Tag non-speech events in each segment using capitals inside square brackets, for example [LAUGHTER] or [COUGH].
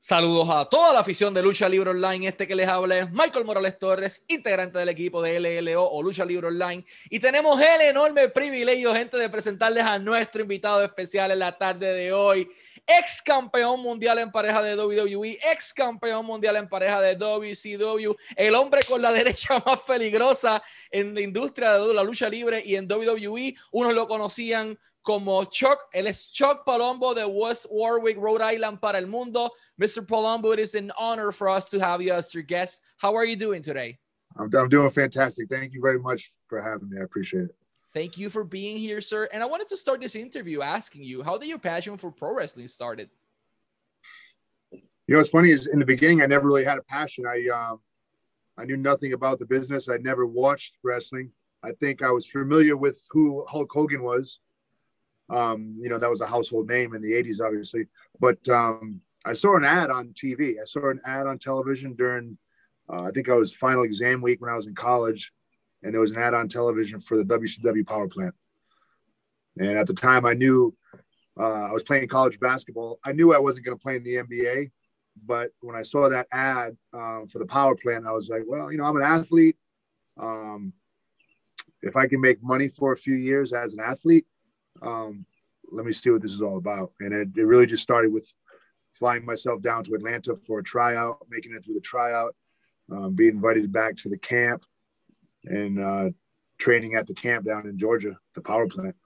Saludos a toda la afición de Lucha Libre Online. Este que les habla es Michael Morales Torres, integrante del equipo de LLO o Lucha Libre Online. Y tenemos el enorme privilegio, gente, de presentarles a nuestro invitado especial en la tarde de hoy. Ex campeón mundial en pareja de WWE, ex campeón mundial en pareja de WCW, el hombre con la [LAUGHS] derecha más peligrosa en la industria de la lucha libre y en WWE. Unos lo conocían como Chuck. Él es Chuck Palombo de West Warwick, Rhode Island para el mundo. Mr. Palombo, it is an honor for us to have you as your guest. How are you doing today? I'm, I'm doing fantastic. Thank you very much for having me. I appreciate it. Thank you for being here, sir. And I wanted to start this interview asking you, how did your passion for pro wrestling started? You know, what's funny is in the beginning, I never really had a passion. I um, I knew nothing about the business. I never watched wrestling. I think I was familiar with who Hulk Hogan was, um, you know, that was a household name in the 80s, obviously. But um, I saw an ad on TV. I saw an ad on television during, uh, I think I was final exam week when I was in college. And there was an ad on television for the WCW power plant. And at the time, I knew uh, I was playing college basketball. I knew I wasn't going to play in the NBA. But when I saw that ad um, for the power plant, I was like, well, you know, I'm an athlete. Um, if I can make money for a few years as an athlete, um, let me see what this is all about. And it, it really just started with flying myself down to Atlanta for a tryout, making it through the tryout, um, being invited back to the camp, and uh, training at the camp down in Georgia, the power plant.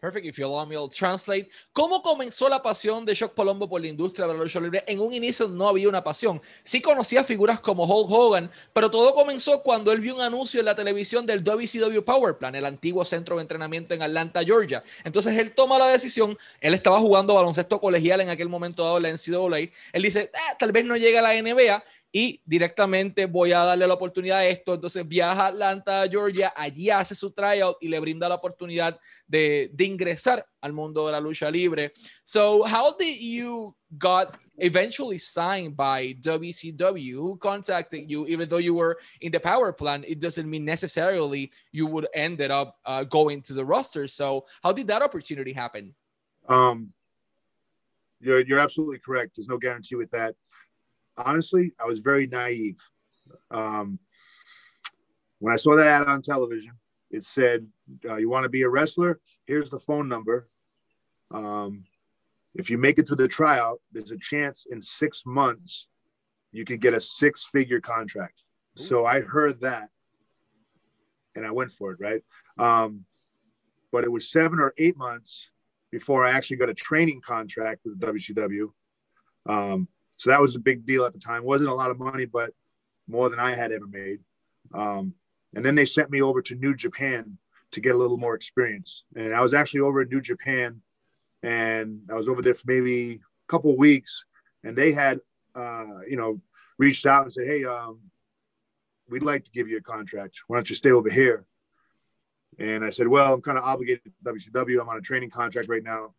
Perfect. If you allow me, I'll translate. ¿Cómo comenzó la pasión de Shock Palombo por la industria de la lucha libre? En un inicio no había una pasión. Sí conocía figuras como Hulk Hogan, pero todo comenzó cuando él vio un anuncio en la televisión del WCW Power Plan, el antiguo centro de entrenamiento en Atlanta, Georgia. Entonces él toma la decisión. Él estaba jugando baloncesto colegial en aquel momento dado en la NCAA. Él dice, ah, tal vez no llegue a la NBA y directamente voy a darle la oportunidad a esto. Entonces viaja a Atlanta, Georgia, allí hace su tryout y le brinda la oportunidad de, de ingresar al mundo de la lucha libre. So, how did you got eventually signed by WCW? Who contacted you? Even though you were in the power plant, it doesn't mean necessarily you would ended up uh, going to the roster. So, how did that opportunity happen? Um, you're, you're absolutely correct. There's no guarantee with that honestly, I was very naive. Um, when I saw that ad on television, it said, uh, "You want to be a wrestler? Here's the phone number. Um, if you make it through the tryout, there's a chance in six months you could get a six-figure contract." Ooh. So I heard that, and I went for it. Right, um, but it was seven or eight months before I actually got a training contract with WCW. Um, so that was a big deal at the time. wasn't a lot of money, but more than I had ever made. Um, and then they sent me over to New Japan to get a little more experience. And I was actually over in New Japan, and I was over there for maybe a couple weeks. And they had, uh, you know, reached out and said, "Hey, um, we'd like to give you a contract. Why don't you stay over here?" And I said, "Well, I'm kind of obligated to WCW. I'm on a training contract right now,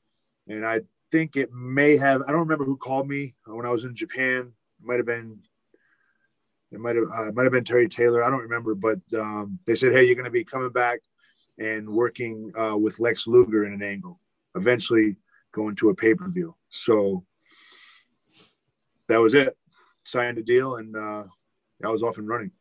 and I think it may have. I don't remember who called me when I was in Japan. It might have been. It might have uh, might have been Terry Taylor. I don't remember, but um, they said, "Hey, you're going to be coming back and working uh, with Lex Luger in an angle. Eventually, going to a pay per view." So that was it. Signed a deal, and uh, I was off and running.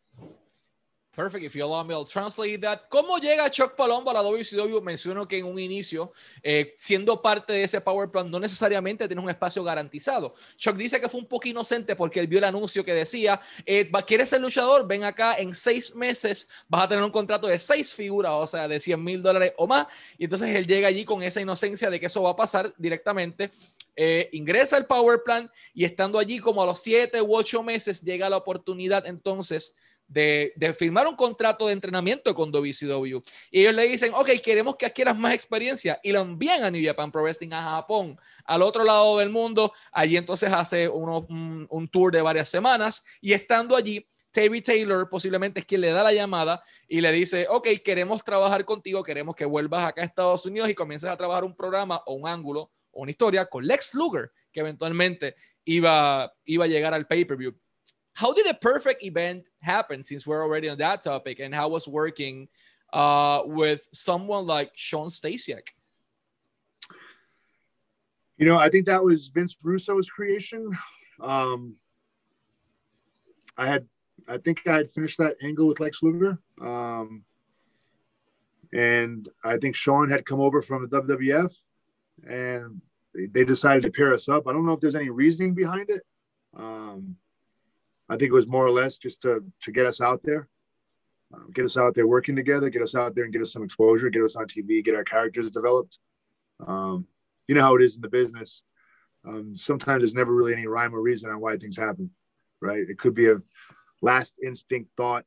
Perfect. If you allow me, I'll translate that. ¿Cómo llega Chuck Palombo a la WCW? Menciono que en un inicio, eh, siendo parte de ese Power Plan, no necesariamente tiene un espacio garantizado. Chuck dice que fue un poco inocente porque él vio el anuncio que decía, eh, ¿quieres ser luchador? Ven acá, en seis meses vas a tener un contrato de seis figuras, o sea, de 100 mil dólares o más. Y entonces él llega allí con esa inocencia de que eso va a pasar directamente. Eh, ingresa al Power Plan y estando allí como a los siete u ocho meses llega la oportunidad entonces de, firmar un contrato de entrenamiento con WCW. Y ellos le dicen, ok, queremos que adquieras más experiencia. Y lo envían a New Japan Pro Wrestling a Japón, al otro lado del mundo. Allí entonces hace un, un, tour de varias semanas. Y estando allí, Terry Taylor posiblemente es quien le da la llamada y le dice, ok, queremos trabajar contigo, queremos que vuelvas acá a Estados Unidos y comiences a trabajar un programa o un ángulo o una historia con Lex Luger, que eventualmente iba, iba a llegar al pay-per-view. How did the perfect event happen since we're already on that topic and how was working uh, with someone like Shawn Stasiak? You know, I think that was Vince Russo's creation. Um, I had, I think I had finished that angle with Lex Luger. Um, and I think Shawn had come over from the WWF and they decided to pair us up. I don't know if there's any reasoning behind it. Um, I think it was more or less just to, to get us out there, uh, get us out there working together, get us out there and get us some exposure, get us on TV, get our characters developed. Um, you know how it is in the business. Um, sometimes there's never really any rhyme or reason on why things happen, right? It could be a last instinct thought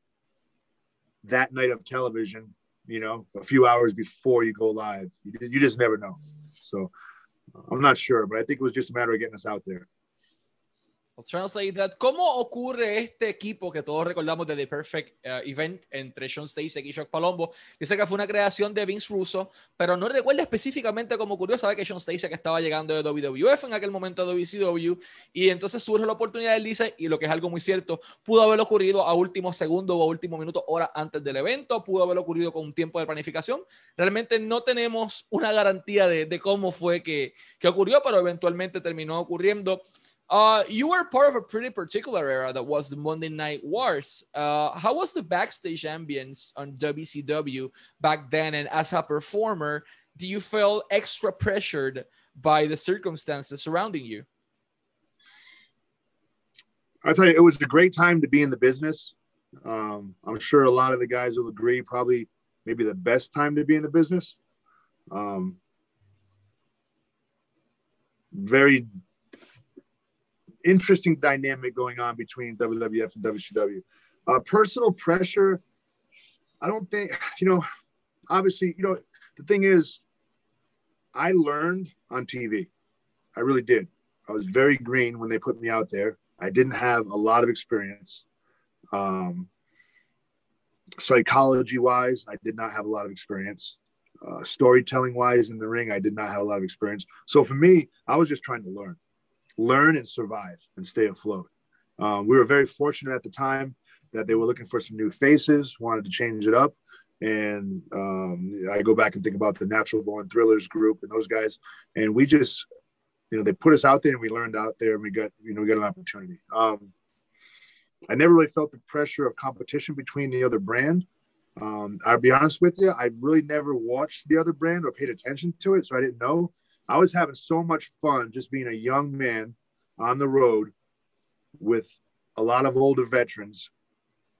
that night of television, you know, a few hours before you go live. You, you just never know. So I'm not sure, but I think it was just a matter of getting us out there. I'll translate that. ¿Cómo ocurre este equipo que todos recordamos de The Perfect uh, Event entre Sean Stacey y Chuck Palombo? Dice que fue una creación de Vince Russo, pero no recuerda específicamente cómo ocurrió. Sabe que Sean Stacey que estaba llegando de WWF en aquel momento de WCW y entonces surge la oportunidad, él dice, y lo que es algo muy cierto, pudo haber ocurrido a último segundo o a último minuto, hora antes del evento, pudo haber ocurrido con un tiempo de planificación. Realmente no tenemos una garantía de, de cómo fue que, que ocurrió, pero eventualmente terminó ocurriendo. Uh, you were part of a pretty particular era that was the Monday Night Wars. Uh, how was the backstage ambience on WCW back then? And as a performer, do you feel extra pressured by the circumstances surrounding you? I tell you, it was a great time to be in the business. Um, I'm sure a lot of the guys will agree. Probably, maybe the best time to be in the business. Um, very interesting dynamic going on between WWF and WCW. Uh, personal pressure, I don't think, [SIGHS] you know, obviously, you know, the thing is, I learned on TV. I really did. I was very green when they put me out there. I didn't have a lot of experience. Um, psychology wise, I did not have a lot of experience. Uh, storytelling wise in the ring, I did not have a lot of experience. So for me, I was just trying to learn learn and survive and stay afloat. Um, we were very fortunate at the time that they were looking for some new faces, wanted to change it up. And um, I go back and think about the Natural Born Thrillers group and those guys. And we just, you know, they put us out there and we learned out there and we got, you know, we got an opportunity. Um, I never really felt the pressure of competition between the other brand. Um, I'll be honest with you, I really never watched the other brand or paid attention to it, so I didn't know. I was having so much fun just being a young man on the road with a lot of older veterans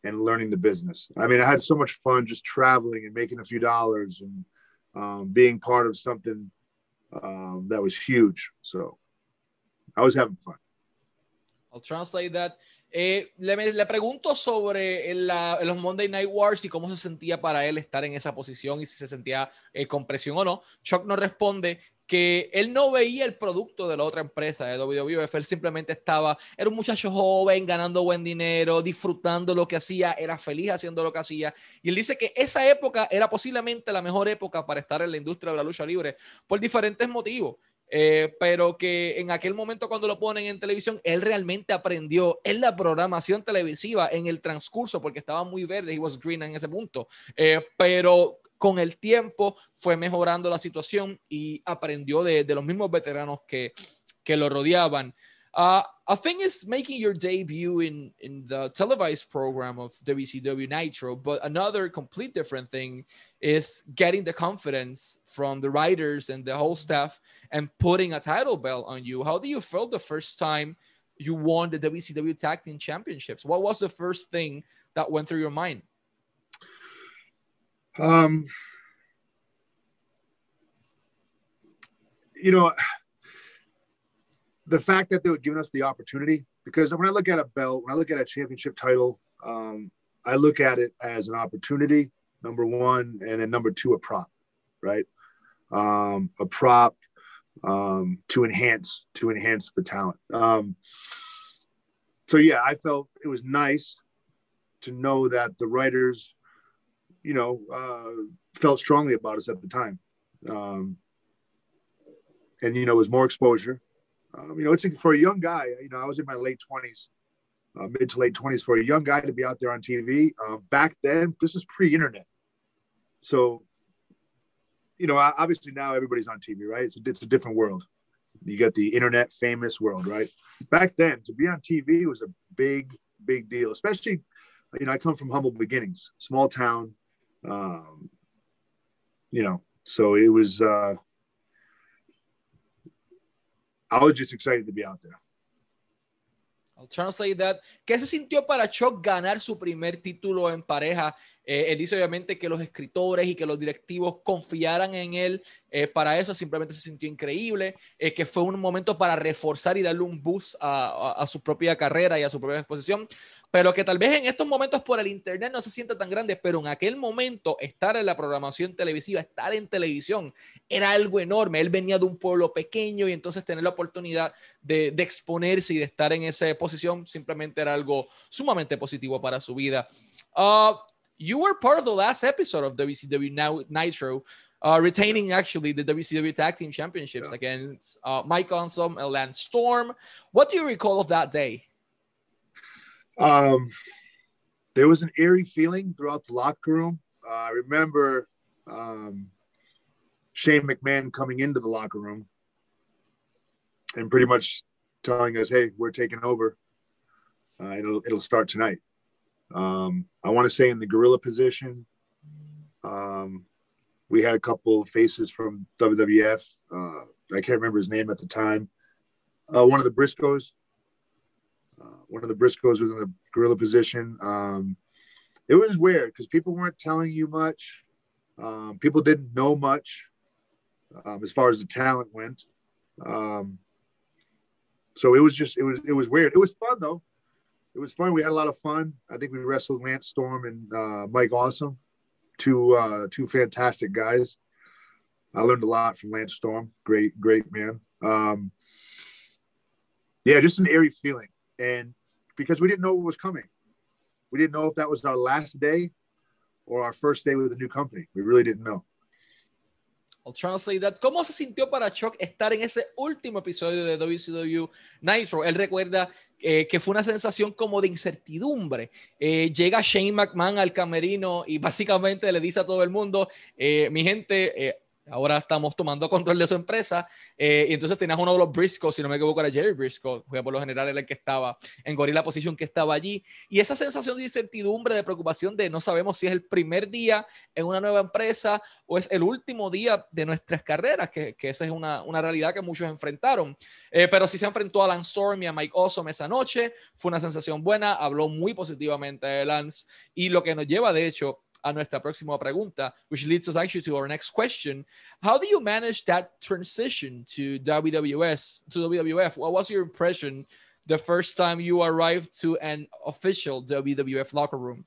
and learning the business. I mean, I had so much fun just traveling and making a few dollars and um, being part of something um, that was huge. So I was having fun. I'll translate that. Eh, le, le, pregunto sobre la, los Monday Night Wars y cómo se sentía para él estar en esa posición y si se sentía eh, con presión o no. Chuck nos responde que él no veía el producto de la otra empresa de WWF, él simplemente estaba, era un muchacho joven, ganando buen dinero, disfrutando lo que hacía, era feliz haciendo lo que hacía. Y él dice que esa época era posiblemente la mejor época para estar en la industria de la lucha libre por diferentes motivos. Eh, pero que en aquel momento cuando lo ponen en televisión, él realmente aprendió en la programación televisiva, en el transcurso, porque estaba muy verde, he was green en ese punto, eh, pero con el tiempo fue mejorando la situación y aprendió de, de los mismos veteranos que, que lo rodeaban. Uh, a thing is making your debut in, in the televised program of WCW Nitro, but another complete different thing is getting the confidence from the writers and the whole staff and putting a title belt on you. How do you feel the first time you won the WCW Tag Team Championships? What was the first thing that went through your mind? Um, you know, the fact that they were giving us the opportunity, because when I look at a belt, when I look at a championship title, um, I look at it as an opportunity, number one, and then number two, a prop, right? Um, a prop um, to enhance to enhance the talent. Um, so yeah, I felt it was nice to know that the writers, you know, uh, felt strongly about us at the time, um, and you know, it was more exposure. Um, you know, it's for a young guy. You know, I was in my late twenties, uh, mid to late twenties. For a young guy to be out there on TV uh, back then, this is pre-internet, so you know, obviously now everybody's on TV, right? It's a, it's a different world. you got the internet famous world, right? Back then, to be on TV was a big, big deal, especially, you know, I come from humble beginnings, small town, um, you know, so it was, uh, I was just excited to be out there. I'll translate that. ¿Qué se sintió para Chuck ganar su primer título en pareja? Eh, él dice obviamente que los escritores y que los directivos confiaran en él eh, para eso, simplemente se sintió increíble, eh, que fue un momento para reforzar y darle un boost a, a, su propia carrera y a su propia exposición, pero que tal vez en estos momentos por el internet no se sienta tan grande, pero en aquel momento estar en la programación televisiva, estar en televisión, era algo enorme. Él venía de un pueblo pequeño y entonces tener la oportunidad de, de exponerse y de estar en esa posición simplemente era algo sumamente positivo para su vida. Uh, you were part of the last episode of WCW now Nitro, uh, retaining actually the WCW Tag Team Championships yeah. against uh, Mike Awesome and Lance Storm. What do you recall of that day? Um, there was an eerie feeling throughout the locker room. Uh, I remember um, Shane McMahon coming into the locker room and pretty much telling us, "Hey, we're taking over. Uh, it'll it'll start tonight." Um, I want to say in the gorilla position, um, we had a couple faces from WWF. Uh, I can't remember his name at the time. Uh, one of the Briscoes. Uh, one of the Briscoes was in the gorilla position. Um, it was weird because people weren't telling you much. Um, people didn't know much um, as far as the talent went. Um, so it was just it was it was weird. It was fun though it was fun. We had a lot of fun. I think we wrestled Lance Storm and uh, Mike Awesome, two uh, two fantastic guys. I learned a lot from Lance Storm. Great, great man. Um, yeah, just an eerie feeling, and because we didn't know what was coming, we didn't know if that was our last day or our first day with a new company. We really didn't know. I'll translate that. ¿Cómo se sintió para Chuck estar en ese último episodio de WCW Nitro? Él recuerda eh, que fue una sensación como de incertidumbre. Eh, llega Shane McMahon al camerino y básicamente le dice a todo el mundo, eh, mi gente, Ahora estamos tomando control de su empresa. Eh, y entonces tenías uno de los Briscoes, si no me equivoco, era Jerry Briscoe, que por lo general era el que estaba en Gorilla Position, que estaba allí. Y esa sensación de incertidumbre, de preocupación de no sabemos si es el primer día en una nueva empresa o es el último día de nuestras carreras, que, que esa es una, una, realidad que muchos enfrentaron. Eh, pero sí se enfrentó a Lance Storm y a Mike Awesome esa noche. Fue una sensación buena, habló muy positivamente de Lance. Y lo que nos lleva, de hecho, a nuestra próxima pregunta, which leads us actually to our next question. How do you manage that transition to WWS, to WWF? What was your impression the first time you arrived to an official WWF locker room?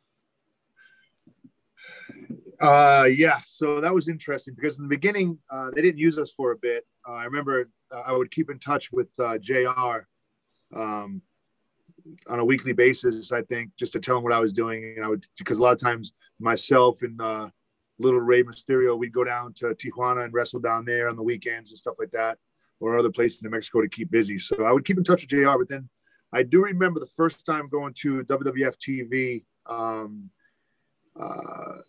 Uh, yeah, so that was interesting because in the beginning uh, they didn't use us for a bit. Uh, I remember uh, I would keep in touch with uh, JR Um, on a weekly basis, I think, just to tell him what I was doing. And I would, because a lot of times myself and uh, little Rey Mysterio, we'd go down to Tijuana and wrestle down there on the weekends and stuff like that, or other places in Mexico to keep busy. So I would keep in touch with JR. But then I do remember the first time going to WWF TV. Um, uh,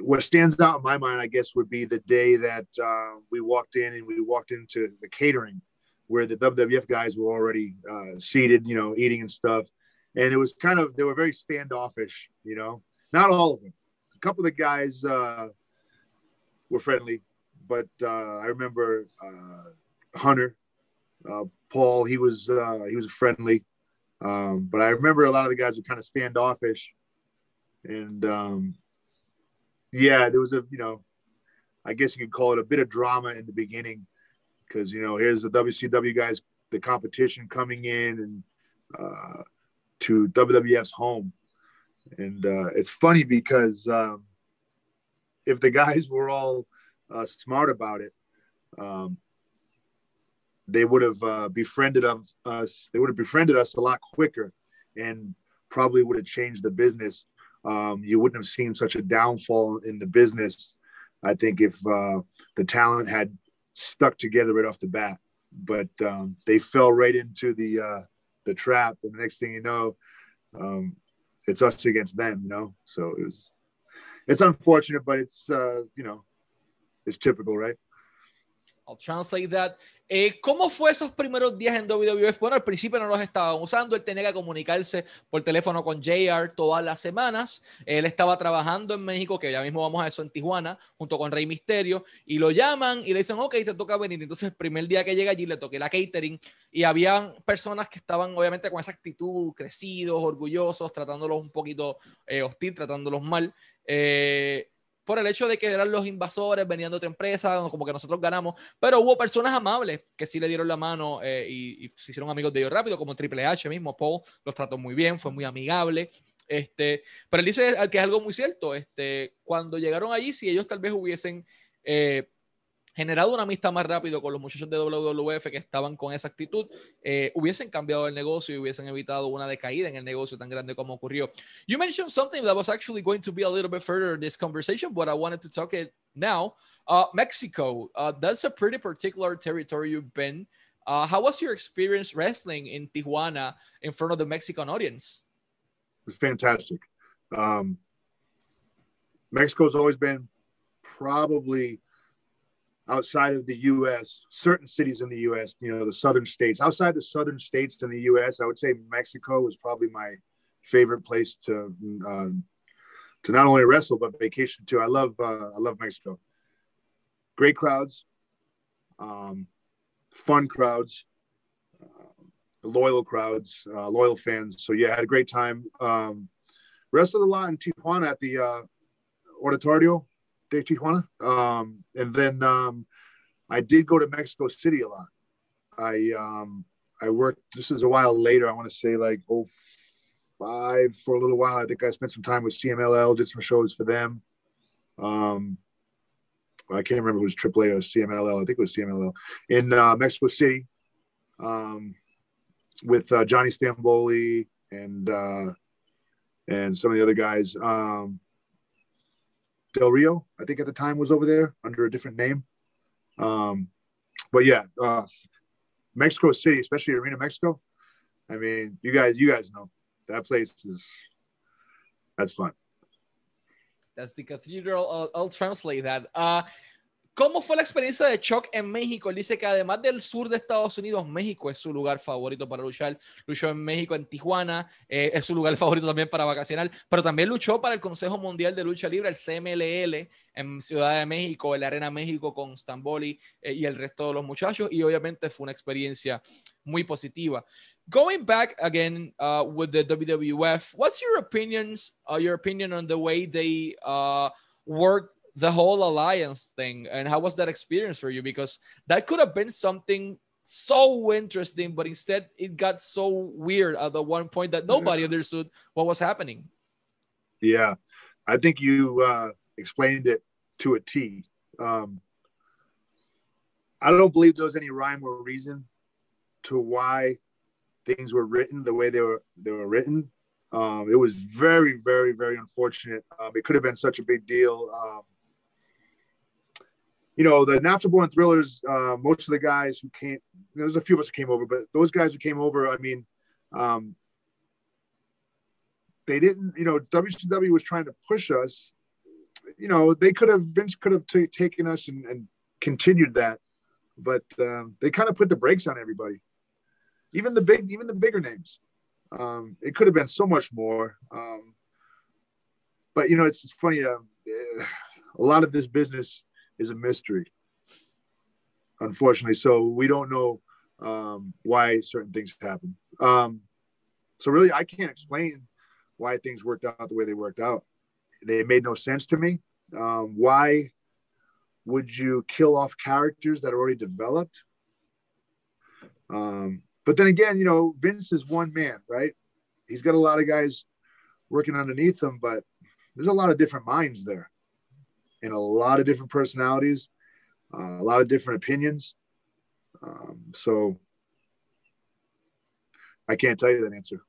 what stands out in my mind, I guess, would be the day that uh, we walked in and we walked into the catering where the WWF guys were already uh, seated, you know, eating and stuff. And it was kind of, they were very standoffish, you know, not all of them. A couple of the guys uh, were friendly, but uh, I remember uh, Hunter, uh, Paul, he was, uh, he was friendly. Um, but I remember a lot of the guys were kind of standoffish. And um, yeah, there was a, you know, I guess you could call it a bit of drama in the beginning because you know here's the WCW guys, the competition coming in and uh, to WWF's home, and uh, it's funny because um, if the guys were all uh, smart about it, um, they would have uh, befriended us. They would have befriended us a lot quicker, and probably would have changed the business. Um, you wouldn't have seen such a downfall in the business. I think if uh, the talent had stuck together right off the bat. But um, they fell right into the uh, the trap, and the next thing you know, um, it's us against them. You know, so it was it's unfortunate, but it's uh, you know it's typical, right? I'll translate that. Eh, ¿Cómo fue esos primeros días en WWF? Bueno, al principio no los estaban usando, él tenía que comunicarse por teléfono con JR todas las semanas. Él estaba trabajando en México, que ya mismo vamos a eso en Tijuana, junto con Rey Misterio, y lo llaman y le dicen, ok, te toca venir. Entonces, el primer día que llega allí le toqué la catering y habían personas que estaban obviamente con esa actitud, crecidos, orgullosos, tratándolos un poquito eh, hostil, tratándolos mal. Eh, por el hecho de que eran los invasores, venían de otra empresa, como que nosotros ganamos, pero hubo personas amables que sí le dieron la mano eh, y, se hicieron amigos de ellos rápido, como Triple H mismo, Paul los trató muy bien, fue muy amigable. Este, pero él dice que es algo muy cierto, este, cuando llegaron allí, si ellos tal vez hubiesen eh, generado una amistad más rápido con los muchachos de WWF que estaban con esa actitud, eh, hubiesen cambiado el negocio y hubiesen evitado una decaída en el negocio tan grande como ocurrió. You mentioned something that was actually going to be a little bit further in this conversation, but I wanted to talk it now. Uh, Mexico, uh, that's a pretty particular territory you've been. Uh, how was your experience wrestling in Tijuana in front of the Mexican audience? It was fantastic. Um, Mexico's always been probably outside of the U.S., certain cities in the U.S., you know, the southern states. Outside the southern states in the U.S., I would say Mexico was probably my favorite place to uh, to not only wrestle but vacation too. I love uh, I love Mexico. Great crowds, um, fun crowds, uh, loyal crowds, uh, loyal fans. So yeah, had a great time. Um, wrestled a lot in Tijuana at the uh, Auditorio de Tijuana. Um, and then um, I did go to Mexico City a lot. I um, I worked. This is a while later. I want to say like oh five for a little while. I think I spent some time with CMLL. Did some shows for them. Um, I can't remember if it was AAA or CMLL. I think it was CMLL in uh, Mexico City um, with uh, Johnny Stamboli and uh, and some of the other guys. Um, Del Rio, I think at the time was over there under a different name. Um, but yeah, uh, Mexico City, especially Arena Mexico. I mean, you guys, you guys know that place is that's fun. That's the cathedral. I'll, I'll translate that. Uh, ¿Cómo fue la experiencia de Chuck en México? Dice que además del sur de Estados Unidos, México es su lugar favorito para luchar. Luchó en México, en Tijuana, eh, es su lugar [LAUGHS] favorito también para vacacionar, pero también luchó para el Consejo Mundial de Lucha Libre, el CMLL, en Ciudad de México, en la Arena México con Stamboli eh, y el resto de los muchachos, y obviamente fue una experiencia muy positiva. Going back again uh, with the WWF, what's your opinions, uh, your opinion on the way they uh, worked the whole alliance thing and how was that experience for you? Because that could have been something so interesting but instead it got so weird at the one point that nobody understood what was happening. Yeah. I think you uh, explained it to a t. Um, i don't believe there was any rhyme or reason to why things were written the way they were they were written. Um, it was very very very unfortunate. Um, it could have been such a big deal. Um, you know, the natural born thrillers, uh, most of the guys who came, there's a few of us who came over, but those guys who came over, I mean, um, they didn't, you know, WCW was trying to push us. You know, they could have, Vince could have t- taken us and, and, continued that, but uh, they kind of put the brakes on everybody, even the big, even the bigger names. Um, it could have been so much more. Um, but, you know, it's, it's funny. Uh, [SIGHS] a lot of this business is a mystery, unfortunately. So we don't know um, why certain things happen. Um, so really, I can't explain why things worked out the way they worked out. They made no sense to me. Um, why would you kill off characters that are already developed? Um, but then again, you know, Vince is one man, right? He's got a lot of guys working underneath him, but there's a lot of different minds there and a lot of different personalities, uh, a lot of different opinions. Um, so I can't tell you that answer.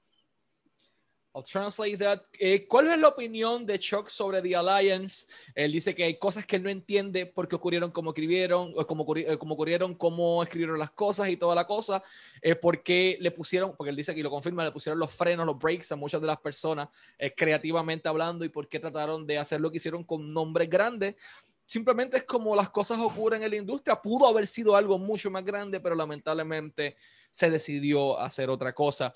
I'll translate that. Eh, ¿Cuál es la opinión de Chuck sobre The Alliance? Él dice que hay cosas que él no entiende por qué ocurrieron como escribieron, como, eh, como ocurrieron, cómo escribieron las cosas y toda la cosa. Eh, por qué le pusieron, porque él dice que lo confirma, le pusieron los frenos, los breaks a muchas de las personas eh, creativamente hablando y por qué trataron de hacer lo que hicieron con nombres grandes. simplemente es como las cosas ocurren en la industria. Pudo haber sido algo mucho más grande, pero lamentablemente se decidió hacer otra cosa.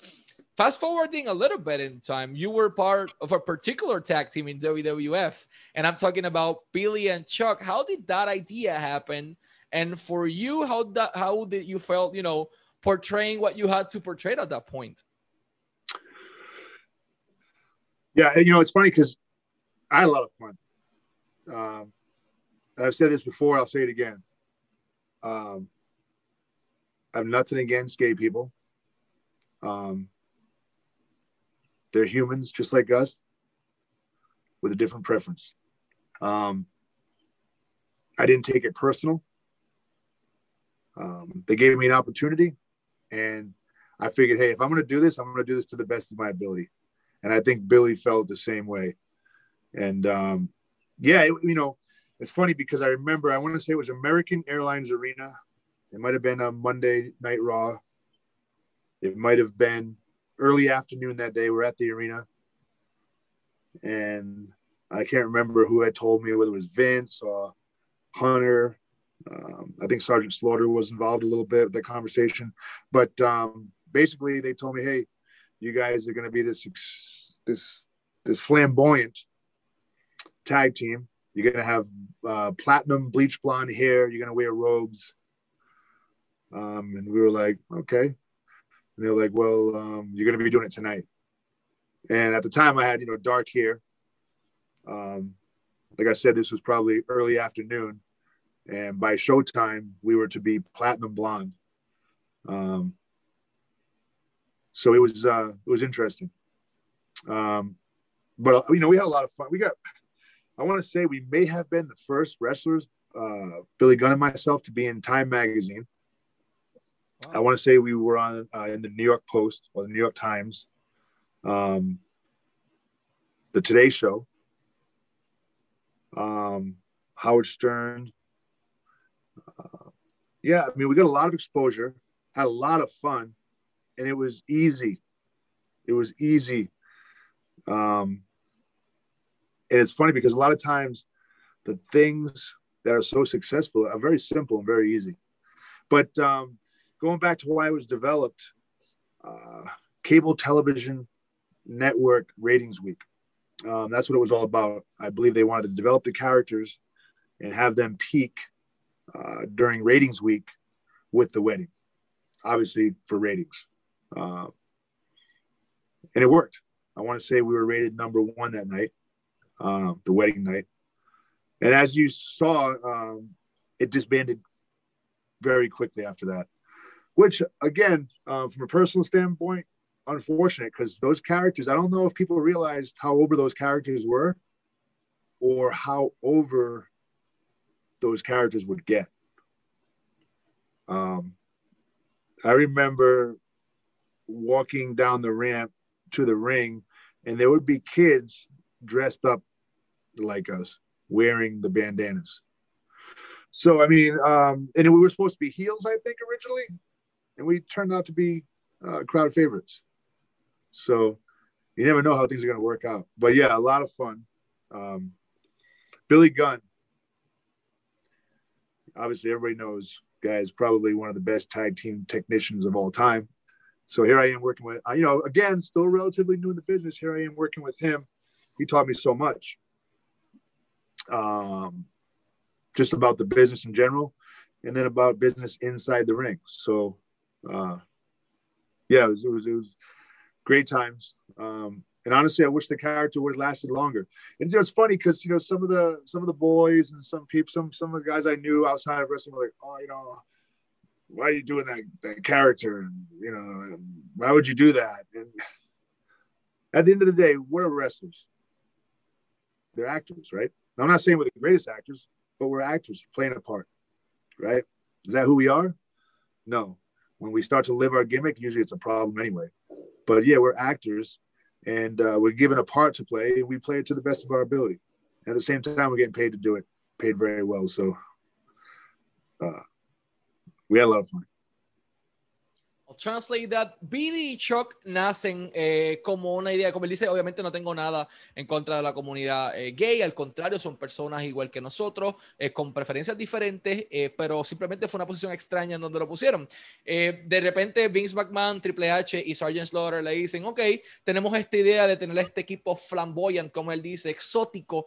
Fast forwarding a little bit in time, you were part of a particular tag team in WWF, and I'm talking about Billy and Chuck. How did that idea happen? And for you, how that how did you felt, you know, portraying what you had to portray at that point? Yeah, you know, it's funny because I of fun. Um, I've said this before, I'll say it again. Um, I have nothing against gay people. Um, they're humans just like us with a different preference. Um, I didn't take it personal. Um, they gave me an opportunity, and I figured, hey, if I'm going to do this, I'm going to do this to the best of my ability. And I think Billy felt the same way. And um, yeah, it, you know, it's funny because I remember I want to say it was American Airlines Arena. It might have been a Monday Night Raw. It might have been early afternoon that day. We're at the arena, and I can't remember who had told me whether it was Vince or Hunter. Um, I think Sergeant Slaughter was involved a little bit with the conversation, but um, basically they told me, "Hey, you guys are going to be this this this flamboyant tag team. You're going to have uh, platinum bleach blonde hair. You're going to wear robes." Um, and we were like, "Okay." And they're like, well, um, you're going to be doing it tonight. And at the time, I had, you know, dark hair. Um, like I said, this was probably early afternoon. And by showtime, we were to be platinum blonde. Um, so it was uh, it was interesting. Um, but you know, we had a lot of fun. We got, I want to say, we may have been the first wrestlers, uh, Billy Gunn and myself, to be in Time magazine. I want to say we were on uh, in the New York Post or the New York Times, um, the Today Show, um, Howard Stern. Uh, yeah, I mean, we got a lot of exposure, had a lot of fun, and it was easy. It was easy. Um, and it's funny because a lot of times the things that are so successful are very simple and very easy. But um, going back to why it was developed, uh, cable television network ratings week. Um, that's what it was all about. I believe they wanted to develop the characters and have them peak uh, during ratings week with the wedding, obviously for ratings. Uh, and it worked. I want to say we were rated number one that night, uh, the wedding night. And as you saw, um, it disbanded very quickly after that which again, uh, from a personal standpoint, unfortunate because those characters, I don't know if people realized how over those characters were or how over those characters would get. Um, I remember walking down the ramp to the ring, and there would be kids dressed up like us, wearing the bandanas. So I mean, um, and we were supposed to be heels, I think, originally and we turned out to be uh, crowd favorites. So you never know how things are going to work out. But yeah, a lot of fun. Um, Billy Gunn, obviously everybody knows, guy is probably one of the best tag team technicians of all time. So here I am working with, you know, again, still relatively new in the business. Here I am working with him. He taught me so much, um, just about the business in general, and then about business inside the ring. So uh, yeah, it was, it was, it was great times. Um, and honestly, I wish the character would have lasted longer. And you know, it's funny because you know some of the some of the boys and some people, some some of the guys I knew outside of wrestling were like, oh, you know, why are you doing that that character? And you know, why would you do that? And at the end of the day, we're wrestlers. They're actors, right? I'm not saying we're the greatest actors, but we're actors playing a part, right? Is that who we are? No, when we start to live our gimmick, usually it's a problem anyway. But yeah, we're actors and uh, we're given a part to play and we play it to the best of our ability. At the same time, we're getting paid to do it, paid very well. So uh, we had a lot of fun. I'll translate that. Billy y Chuck nacen eh, como una idea, como él dice, obviamente no tengo nada en contra de la comunidad eh, gay, al contrario, son personas igual que nosotros, eh, con preferencias diferentes, pero simplemente fue una posición extraña en donde lo pusieron. de repente Vince McMahon, Triple H y Sgt. Slaughter le dicen, ok, tenemos esta idea de tener este equipo flamboyant, como él dice, exótico,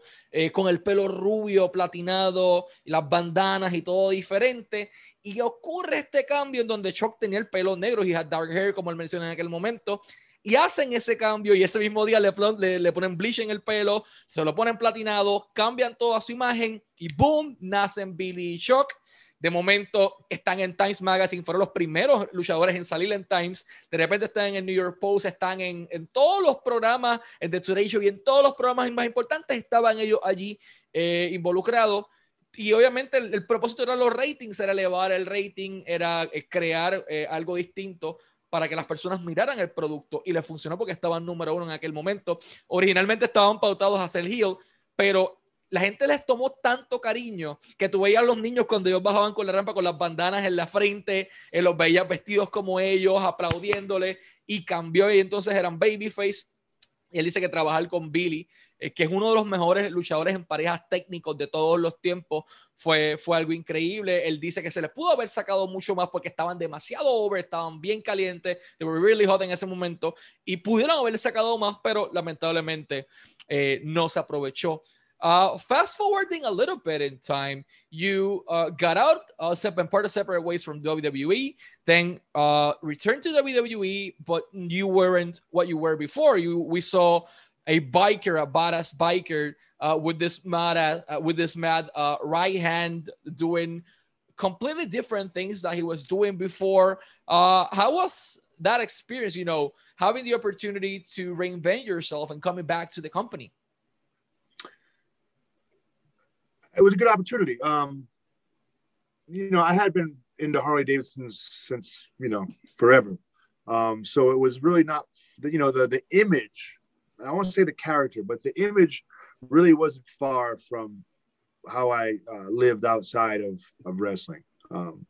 con el pelo rubio, platinado, las bandanas y todo diferente. Y ocurre este cambio en donde Chuck tenía el pelo negro y had dark hair, como él mencionó en aquel momento. Y hacen ese cambio y ese mismo día le, ponen bleach en el pelo, se lo ponen platinado, cambian toda su imagen y boom, nacen Billy y Chuck. De momento están en Times Magazine, fueron los primeros luchadores en salir en Times. De repente están en New York Post, están en, en todos los programas, en The Today Show y en todos los programas más importantes estaban ellos allí eh, involucrados y obviamente el, propósito era los ratings, era elevar el rating, era eh, crear eh, algo distinto para que las personas miraran el producto y le funcionó porque estaban número uno en aquel momento. Originalmente estaban pautados a ser heel, pero la gente les tomó tanto cariño que tú veías a los niños cuando ellos bajaban con la rampa con las bandanas en la frente, eh, los veías vestidos como ellos, aplaudiéndole y cambió y entonces eran babyface. Y él dice que trabajar con Billy eh, que es uno de los mejores luchadores en parejas técnicos de todos los tiempos, fue, fue algo increíble. Él dice que se les pudo haber sacado mucho más porque estaban demasiado over, estaban bien calientes, they were really hot en ese momento y pudieron haber sacado más, pero lamentablemente eh, no se aprovechó. Uh, fast forwarding a little bit in time, you uh, got out, uh, and part of separate ways from WWE, then uh, returned to WWE, but you weren't what you were before. You we saw a biker, a badass biker, uh, with this mad uh, with this mad uh, right hand doing completely different things that he was doing before. Uh, how was that experience? You know, having the opportunity to reinvent yourself and coming back to the company. It was a good opportunity. Um, you know, I had been into Harley Davidson's since you know forever. Um, so it was really not, you know, the the image I won't say the character, but the image really wasn't far from how I uh, lived outside of, of wrestling. Um,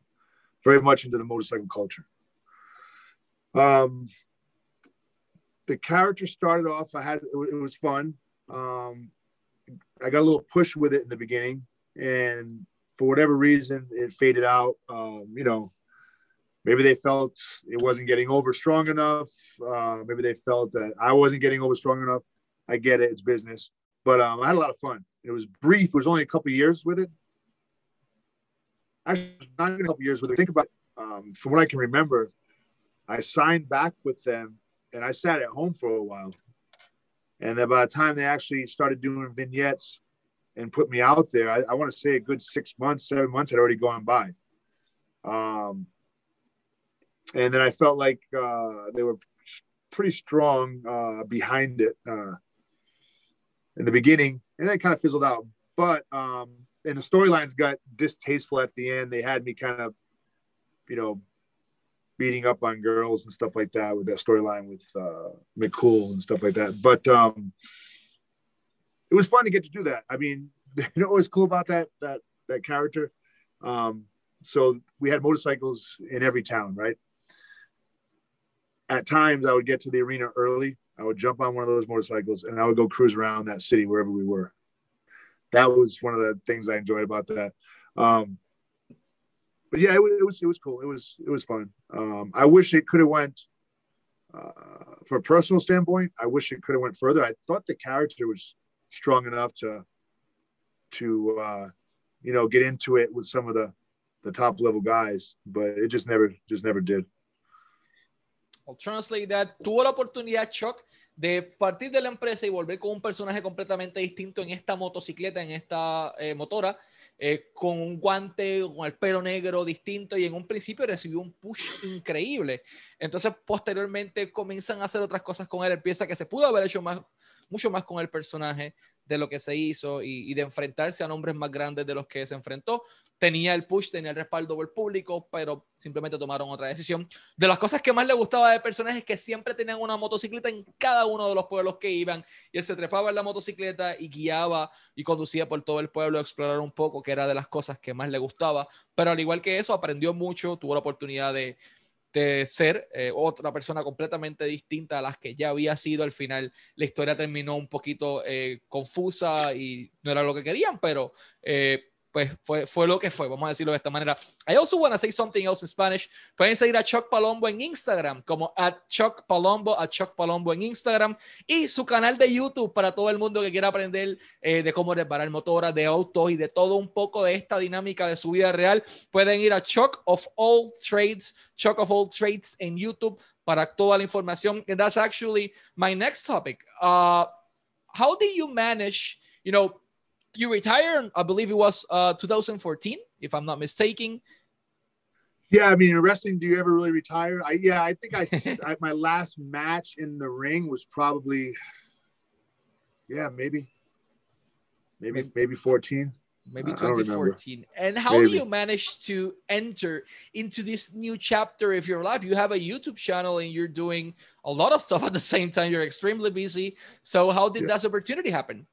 very much into the motorcycle culture. Um, the character started off, I had, it, was fun. Um, I got a little push with it in the beginning and for whatever reason, it faded out. Um, you know, maybe they felt it wasn't getting over strong enough. Uh, maybe they felt that I wasn't getting over strong enough. I get it; it's business. But um, I had a lot of fun. It was brief. It was only a couple years with it. Actually, not even a couple years with it. Think about, it. Um, from what I can remember, I signed back with them, and I sat at home for a while. And then by the time they actually started doing vignettes and put me out there, I, I want to say a good six months, seven months had already gone by. Um, and then I felt like uh, they were pretty strong uh, behind it uh, in the beginning, and then it kind of fizzled out. But um, and the storylines got distasteful at the end. They had me kind of, you know, beating up on girls and stuff like that with that storyline with uh, McCool and stuff like that. But um, it was fun to get to do that. I mean, [LAUGHS] you know what was cool about that that that character? Um, so we had motorcycles in every town, right? At times I would get to the arena early. I would jump on one of those motorcycles and I would go cruise around that city wherever we were. That was one of the things I enjoyed about that. Um, but yeah, it, it, was it was cool. It was it was fun. Um, I wish it could have went uh, from a personal standpoint. I wish it could have went further. I thought the character was strong enough to to uh, you know get into it with some of the the top level guys, but it just never just never did. I'll translate that. Tuvo la oportunidad Chuck de partir de la empresa y volver con un personaje completamente distinto en esta motocicleta, en esta eh, motora, eh, con un guante, con el pelo negro distinto y en un principio recibió un push increíble. Entonces, posteriormente comienzan a hacer otras cosas con él. Él piensa que se pudo haber hecho más, mucho más con el personaje de lo que se hizo y, de enfrentarse a nombres más grandes de los que se enfrentó tenía el push, tenía el respaldo del público, pero simplemente tomaron otra decisión. De las cosas que más le gustaba del personaje es que siempre tenían una motocicleta en cada uno de los pueblos que iban y él se trepaba en la motocicleta y guiaba y conducía por todo el pueblo a explorar un poco, que era de las cosas que más le gustaba. Pero al igual que eso, aprendió mucho, tuvo la oportunidad de, de ser eh, otra persona completamente distinta a las que ya había sido. Al final la historia terminó un poquito eh, confusa y no era lo que querían, pero eh, pues fue, fue lo que fue, vamos a decirlo de esta manera. I also want to say something else in Spanish. Pueden seguir a Chuck Palombo en Instagram, como at Chuck Palombo, a Chuck Palombo en Instagram, y su canal de YouTube para todo el mundo que quiera aprender eh, de cómo reparar motoras, de autos y de todo un poco de esta dinámica de su vida real. Pueden ir a Chuck of All Trades, Chuck of All Trades en YouTube para toda la información. And that's actually my next topic. Uh, how do you manage, you know, you retired, I believe it was uh, 2014, if I'm not mistaken. Yeah, I mean, in wrestling, do you ever really retire? I yeah, I think I, [LAUGHS] I my last match in the ring was probably, yeah, maybe, maybe maybe, maybe 14 maybe 2014 and how maybe. do you manage to enter into this new chapter of your life you have a youtube channel and you're doing a lot of stuff at the same time you're extremely busy so how did yeah. that opportunity happen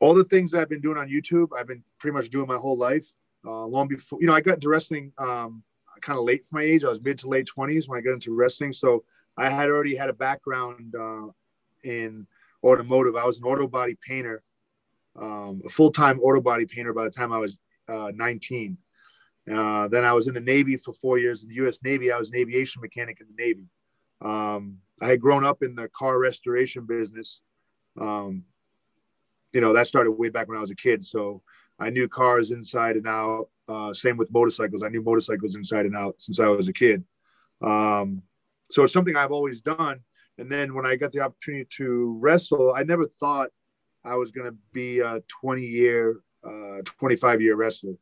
all the things I've been doing on YouTube, I've been pretty much doing my whole life. Uh, long before, you know, I got into wrestling um, kind of late for my age. I was mid to late 20s when I got into wrestling. So I had already had a background uh, in automotive. I was an auto body painter, um, a full time auto body painter by the time I was uh, 19. Uh, then I was in the Navy for four years in the U.S. Navy. I was an aviation mechanic in the Navy. Um, I had grown up in the car restoration business. Um, you know, that started way back when I was a kid. So I knew cars inside and out. Uh, same with motorcycles. I knew motorcycles inside and out since I was a kid. Um, so it's something I've always done. And then when I got the opportunity to wrestle, I never thought I was going to be a 20 year, uh, 25 year wrestler.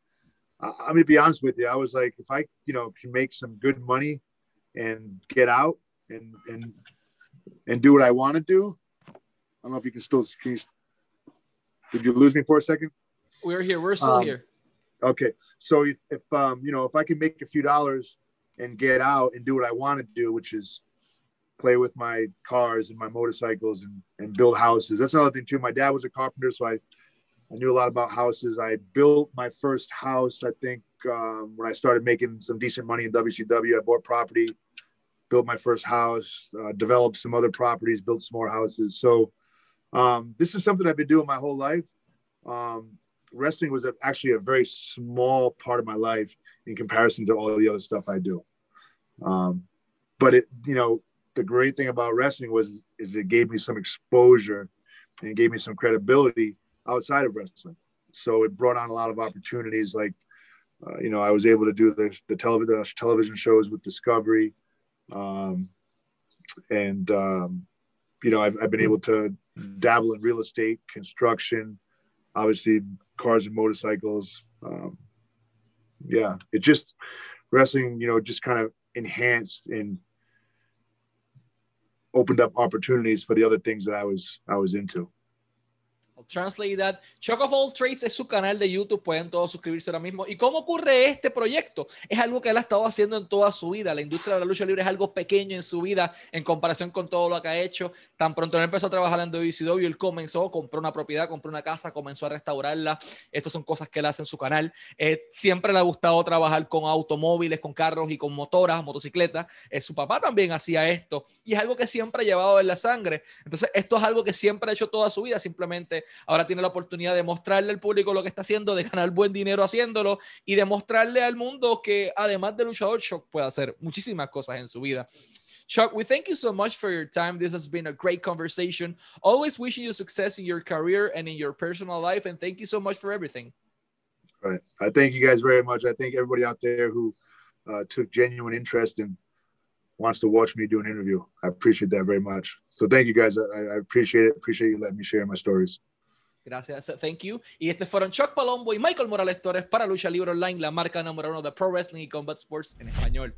I, I'm going to be honest with you. I was like, if I, you know, can make some good money and get out and, and, and do what I want to do. I don't know if you can still, can you did you lose me for a second? We're here. We're still um, here. Okay. So if, if um, you know, if I can make a few dollars and get out and do what I want to do, which is play with my cars and my motorcycles and, and build houses. That's another thing too. My dad was a carpenter, so I, I knew a lot about houses. I built my first house, I think, um, when I started making some decent money in WCW. I bought property, built my first house, uh, developed some other properties, built some more houses. So um, this is something I've been doing my whole life. Um, wrestling was actually a very small part of my life in comparison to all the other stuff I do. Um, but it, you know, the great thing about wrestling was is it gave me some exposure and gave me some credibility outside of wrestling. So it brought on a lot of opportunities. Like, uh, you know, I was able to do the the, television the television shows with Discovery, um, and um, you know, I've, I've been able to dabble in real estate, construction, obviously cars and motorcycles. Um, yeah, it just wrestling, you know, just kind of enhanced and opened up opportunities for the other things that I was I was into. Translate That. Shock of All Trades es su canal de YouTube, pueden todos suscribirse ahora mismo. ¿Y cómo ocurre este proyecto? Es algo que él ha estado haciendo en toda su vida. La industria de la lucha libre es algo pequeño en su vida en comparación con todo lo que ha hecho. Tan pronto él empezó a trabajar en WCW, él comenzó, compró una propiedad, compró una casa, comenzó a restaurarla. Estas son cosas que él hace en su canal. Eh, siempre le ha gustado trabajar con automóviles, con carros y con motoras, motocicletas. Eh, su papá también hacía esto y es algo que siempre ha llevado en la sangre. Entonces, esto es algo que siempre ha hecho toda su vida. Simplemente ahora tiene la oportunidad de mostrarle al público lo que está haciendo, de ganar buen dinero haciéndolo y de mostrarle al mundo que además de luchador, Chuck puede hacer muchísimas cosas en su vida. Chuck, we thank you so much for your time. This has been a great conversation. Always wishing you success in your career and in your personal life. And thank you so much for everything. Right. I thank you guys very much. I thank everybody out there who uh, took genuine interest and wants to watch me do an interview. I appreciate that very much. So thank you guys. I, I appreciate it. Appreciate you letting me share my stories. Gracias, thank you. Y este fueron Chuck Palombo y Michael Morales Torres para Lucha Libre Online, la marca número uno de Pro Wrestling y Combat Sports en español.